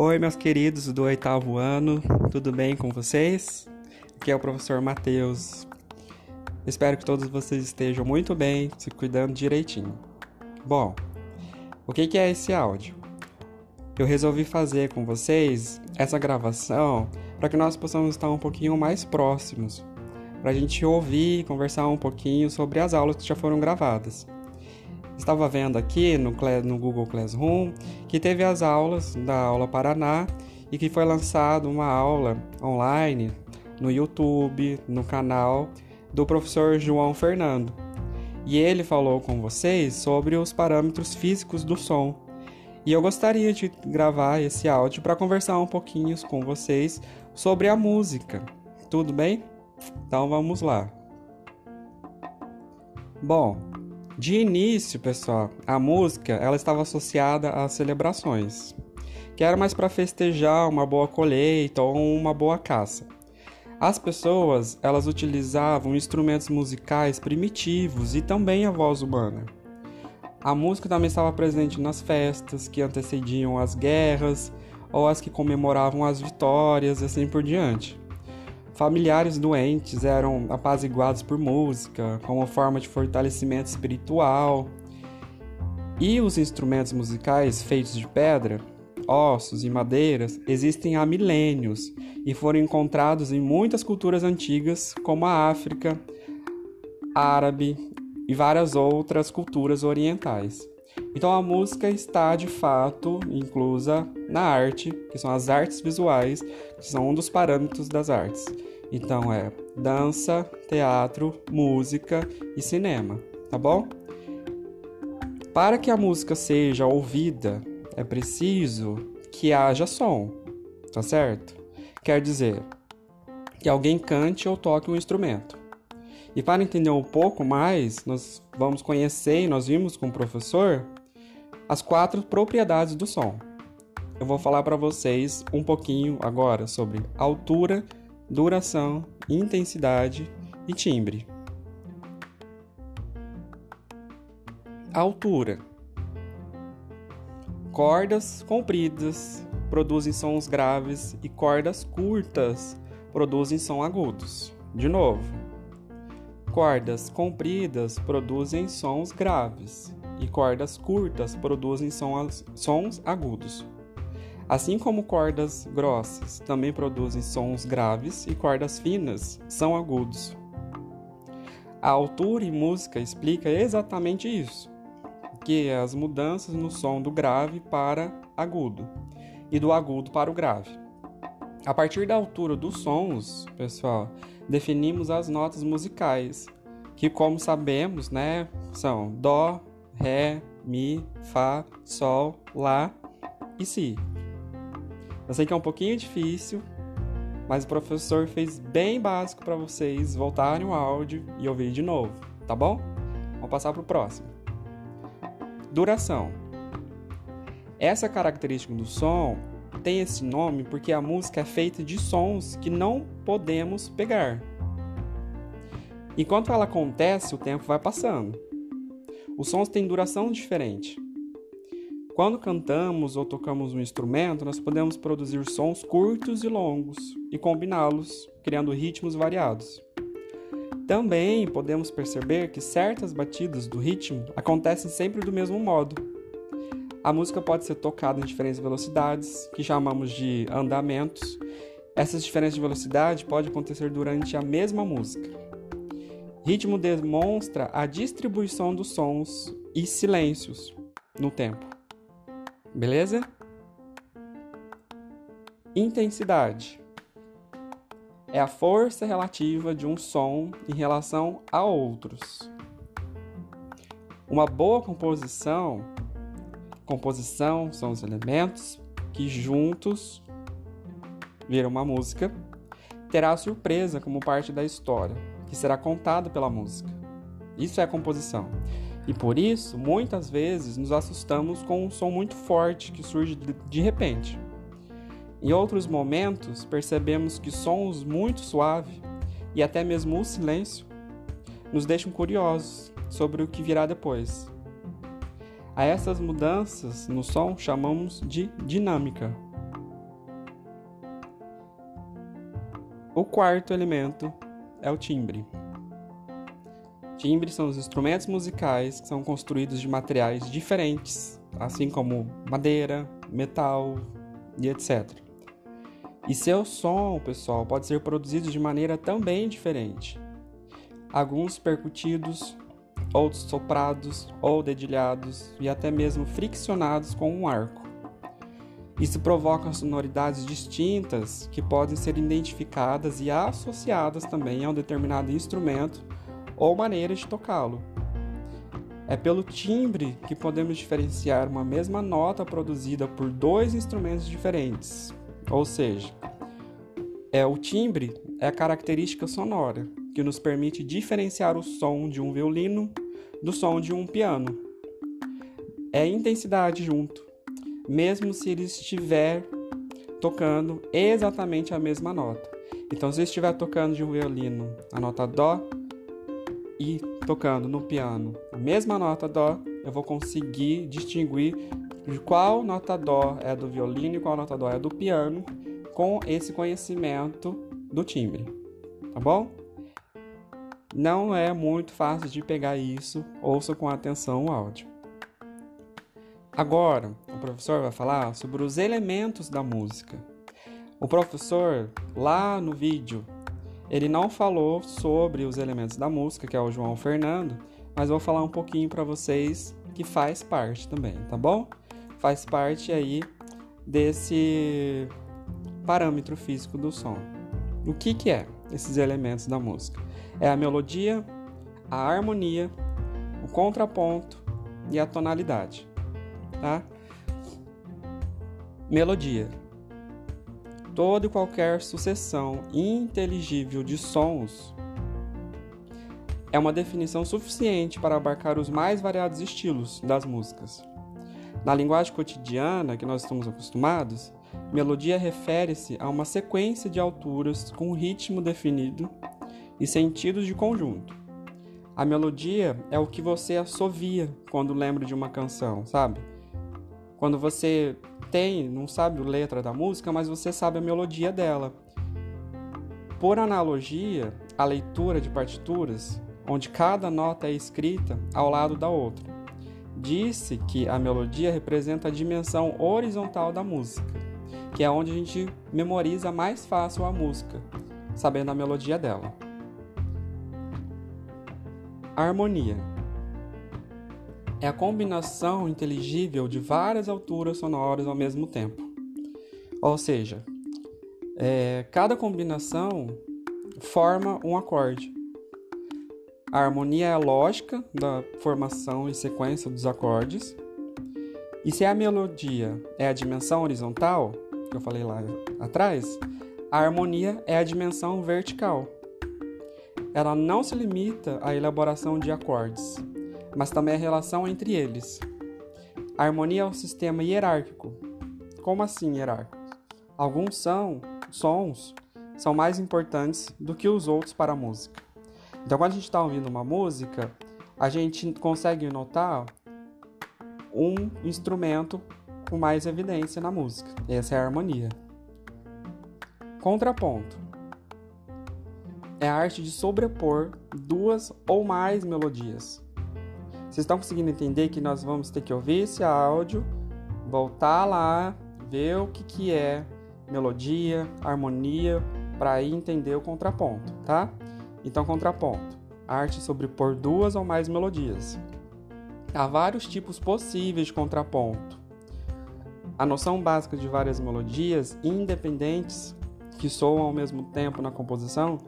Oi, meus queridos do oitavo ano, tudo bem com vocês? Aqui é o professor Matheus. Espero que todos vocês estejam muito bem, se cuidando direitinho. Bom, o que é esse áudio? Eu resolvi fazer com vocês essa gravação para que nós possamos estar um pouquinho mais próximos, para a gente ouvir e conversar um pouquinho sobre as aulas que já foram gravadas. Estava vendo aqui no, no Google Classroom que teve as aulas da aula Paraná e que foi lançada uma aula online no YouTube, no canal do professor João Fernando. E ele falou com vocês sobre os parâmetros físicos do som. E eu gostaria de gravar esse áudio para conversar um pouquinho com vocês sobre a música. Tudo bem? Então vamos lá. Bom, de início, pessoal, a música ela estava associada às celebrações, que era mais para festejar uma boa colheita ou uma boa caça. As pessoas elas utilizavam instrumentos musicais primitivos e também a voz humana. A música também estava presente nas festas que antecediam as guerras ou as que comemoravam as vitórias e assim por diante. Familiares doentes eram apaziguados por música, como forma de fortalecimento espiritual. E os instrumentos musicais feitos de pedra, ossos e madeiras existem há milênios e foram encontrados em muitas culturas antigas, como a África, árabe e várias outras culturas orientais. Então a música está de fato inclusa na arte, que são as artes visuais, que são um dos parâmetros das artes. Então é dança, teatro, música e cinema, tá bom? Para que a música seja ouvida, é preciso que haja som, tá certo? Quer dizer, que alguém cante ou toque um instrumento. E para entender um pouco mais, nós vamos conhecer nós vimos com o professor as quatro propriedades do som. Eu vou falar para vocês um pouquinho agora sobre altura, duração, intensidade e timbre. Altura. Cordas compridas produzem sons graves e cordas curtas produzem sons agudos. De novo. Cordas compridas produzem sons graves e cordas curtas produzem sons agudos. Assim como cordas grossas também produzem sons graves e cordas finas são agudos. A altura em música explica exatamente isso, que é as mudanças no som do grave para agudo e do agudo para o grave. A partir da altura dos sons, pessoal, definimos as notas musicais, que como sabemos, né, são dó, ré, mi, fá, sol, lá e si. Eu sei que é um pouquinho difícil, mas o professor fez bem básico para vocês voltarem o áudio e ouvir de novo, tá bom? Vamos passar para o próximo. Duração. Essa característica do som tem esse nome porque a música é feita de sons que não podemos pegar. Enquanto ela acontece, o tempo vai passando. Os sons têm duração diferente. Quando cantamos ou tocamos um instrumento, nós podemos produzir sons curtos e longos e combiná-los, criando ritmos variados. Também podemos perceber que certas batidas do ritmo acontecem sempre do mesmo modo. A música pode ser tocada em diferentes velocidades, que chamamos de andamentos. Essas diferenças de velocidade podem acontecer durante a mesma música. Ritmo demonstra a distribuição dos sons e silêncios no tempo. Beleza? Intensidade é a força relativa de um som em relação a outros. Uma boa composição, composição são os elementos que juntos viram uma música, terá surpresa como parte da história, que será contada pela música. Isso é composição. E por isso, muitas vezes, nos assustamos com um som muito forte que surge de repente. Em outros momentos, percebemos que sons muito suaves e até mesmo o silêncio nos deixam curiosos sobre o que virá depois. A essas mudanças no som chamamos de dinâmica. O quarto elemento é o timbre. Timbres são os instrumentos musicais que são construídos de materiais diferentes, assim como madeira, metal e etc. E seu som, pessoal, pode ser produzido de maneira também diferente. Alguns percutidos, outros soprados ou dedilhados e até mesmo friccionados com um arco. Isso provoca sonoridades distintas que podem ser identificadas e associadas também a um determinado instrumento ou maneira de tocá-lo. É pelo timbre que podemos diferenciar uma mesma nota produzida por dois instrumentos diferentes. Ou seja, é o timbre é a característica sonora que nos permite diferenciar o som de um violino do som de um piano. É intensidade junto, mesmo se ele estiver tocando exatamente a mesma nota. Então, se estiver tocando de um violino a nota Dó e tocando no piano a mesma nota Dó, eu vou conseguir distinguir qual nota Dó é do violino e qual nota Dó é do piano com esse conhecimento do timbre, tá bom? Não é muito fácil de pegar isso, ouça com atenção o áudio. Agora, o professor vai falar sobre os elementos da música. O professor, lá no vídeo, ele não falou sobre os elementos da música, que é o João Fernando, mas vou falar um pouquinho para vocês que faz parte também, tá bom? Faz parte aí desse parâmetro físico do som. O que, que é esses elementos da música? É a melodia, a harmonia, o contraponto e a tonalidade tá? Melodia. Toda e qualquer sucessão inteligível de sons é uma definição suficiente para abarcar os mais variados estilos das músicas. Na linguagem cotidiana que nós estamos acostumados, melodia refere-se a uma sequência de alturas com ritmo definido e sentidos de conjunto. A melodia é o que você assovia quando lembra de uma canção, sabe? Quando você tem, não sabe a letra da música, mas você sabe a melodia dela. Por analogia, a leitura de partituras, onde cada nota é escrita ao lado da outra. Disse que a melodia representa a dimensão horizontal da música, que é onde a gente memoriza mais fácil a música, sabendo a melodia dela. harmonia é a combinação inteligível de várias alturas sonoras ao mesmo tempo. Ou seja, é, cada combinação forma um acorde. A harmonia é a lógica da formação e sequência dos acordes. E se a melodia é a dimensão horizontal, que eu falei lá atrás, a harmonia é a dimensão vertical. Ela não se limita à elaboração de acordes, mas também a relação entre eles. A harmonia é um sistema hierárquico. Como assim hierárquico? Alguns são, sons são mais importantes do que os outros para a música. Então, quando a gente está ouvindo uma música, a gente consegue notar um instrumento com mais evidência na música. Essa é a harmonia. Contraponto é a arte de sobrepor duas ou mais melodias vocês estão conseguindo entender que nós vamos ter que ouvir esse áudio, voltar lá, ver o que, que é melodia, harmonia, para entender o contraponto, tá? Então, contraponto. Arte sobrepor duas ou mais melodias. Há vários tipos possíveis de contraponto. A noção básica de várias melodias independentes que soam ao mesmo tempo na composição,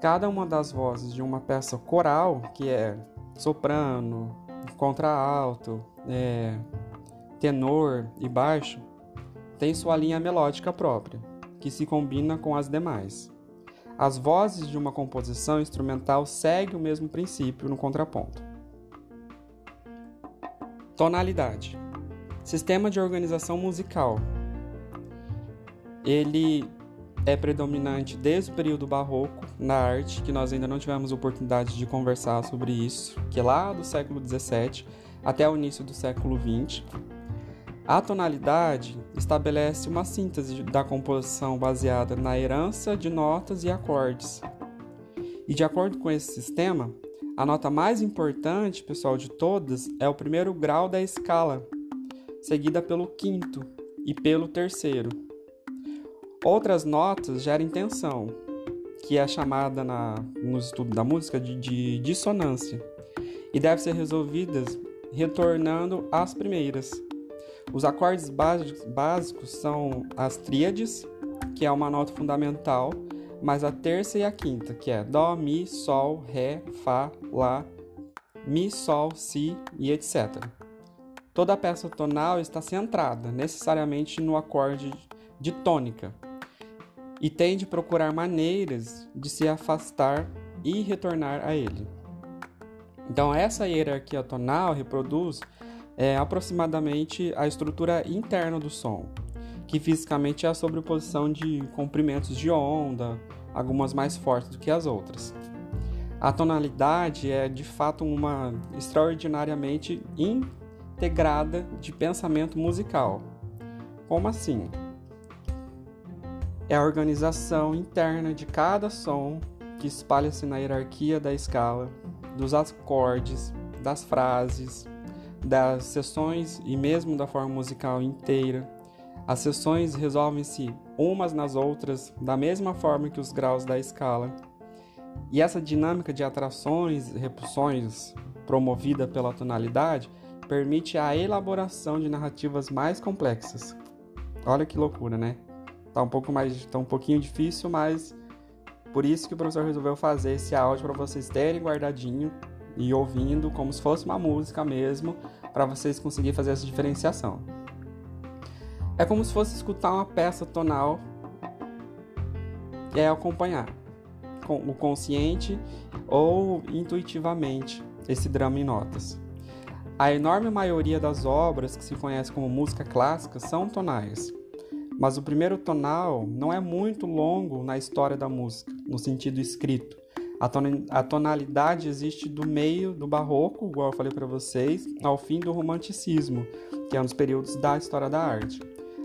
cada uma das vozes de uma peça coral, que é soprano, contralto, é, tenor e baixo, tem sua linha melódica própria, que se combina com as demais. As vozes de uma composição instrumental seguem o mesmo princípio no contraponto. Tonalidade. Sistema de organização musical. Ele é predominante desde o período barroco na arte, que nós ainda não tivemos oportunidade de conversar sobre isso, que é lá do século XVII até o início do século XX. A tonalidade estabelece uma síntese da composição baseada na herança de notas e acordes. E de acordo com esse sistema, a nota mais importante, pessoal, de todas é o primeiro grau da escala, seguida pelo quinto e pelo terceiro. Outras notas geram tensão, que é chamada na, no estudo da música de, de dissonância, e deve ser resolvidas retornando às primeiras. Os acordes básicos são as tríades, que é uma nota fundamental, mais a terça e a quinta, que é Dó, Mi, Sol, Ré, Fá, Lá, Mi, Sol, Si e etc. Toda a peça tonal está centrada necessariamente no acorde de tônica e tende a procurar maneiras de se afastar e retornar a ele. Então, essa hierarquia tonal reproduz é, aproximadamente a estrutura interna do som, que fisicamente é a sobreposição de comprimentos de onda, algumas mais fortes do que as outras. A tonalidade é de fato uma extraordinariamente integrada de pensamento musical. Como assim? É a organização interna de cada som que espalha-se na hierarquia da escala, dos acordes, das frases, das sessões e mesmo da forma musical inteira. As sessões resolvem-se umas nas outras da mesma forma que os graus da escala. E essa dinâmica de atrações e repulsões promovida pela tonalidade permite a elaboração de narrativas mais complexas. Olha que loucura, né? Tá um pouco mais, tá um pouquinho difícil, mas por isso que o professor resolveu fazer esse áudio para vocês terem guardadinho e ouvindo como se fosse uma música mesmo, para vocês conseguirem fazer essa diferenciação. É como se fosse escutar uma peça tonal e é acompanhar com o consciente ou intuitivamente esse drama em notas. A enorme maioria das obras que se conhece como música clássica são tonais, mas o primeiro tonal não é muito longo na história da música, no sentido escrito. A tonalidade existe do meio do barroco, igual eu falei para vocês, ao fim do romanticismo, que é um dos períodos da história da arte,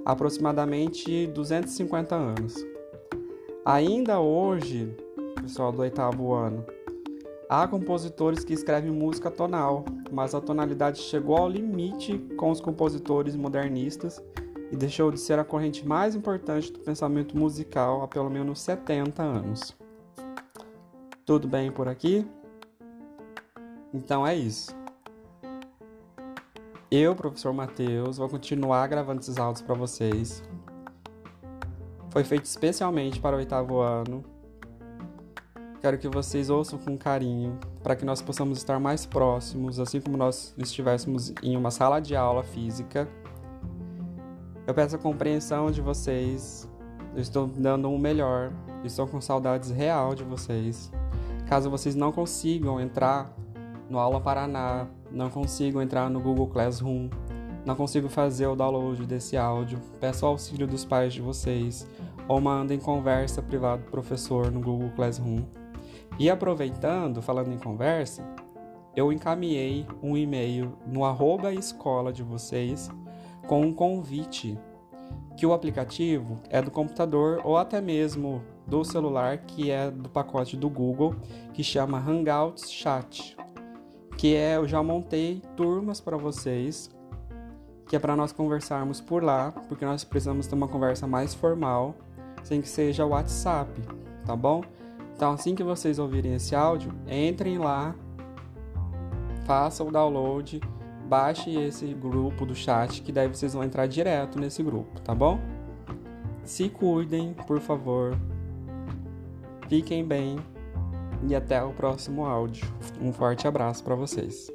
aproximadamente 250 anos. Ainda hoje, pessoal do oitavo ano, há compositores que escrevem música tonal, mas a tonalidade chegou ao limite com os compositores modernistas e deixou de ser a corrente mais importante do pensamento musical há pelo menos 70 anos. Tudo bem por aqui? Então é isso. Eu, professor Matheus, vou continuar gravando esses áudios para vocês. Foi feito especialmente para o oitavo ano. Quero que vocês ouçam com carinho, para que nós possamos estar mais próximos, assim como nós estivéssemos em uma sala de aula física eu peço a compreensão de vocês. Eu estou dando o um melhor. Estou com saudades real de vocês. Caso vocês não consigam entrar no Aula Paraná, não consigam entrar no Google Classroom, não consigo fazer o download desse áudio, peço auxílio dos pais de vocês ou mandem conversa privada do professor no Google Classroom. E aproveitando, falando em conversa, eu encaminhei um e-mail no arroba escola de vocês com um convite que o aplicativo é do computador ou até mesmo do celular, que é do pacote do Google, que chama Hangouts Chat, que é eu já montei turmas para vocês, que é para nós conversarmos por lá, porque nós precisamos ter uma conversa mais formal, sem que seja WhatsApp, tá bom? Então, assim que vocês ouvirem esse áudio, entrem lá, façam o download baixe esse grupo do chat que daí vocês vão entrar direto nesse grupo, tá bom? Se cuidem, por favor. Fiquem bem e até o próximo áudio. Um forte abraço para vocês.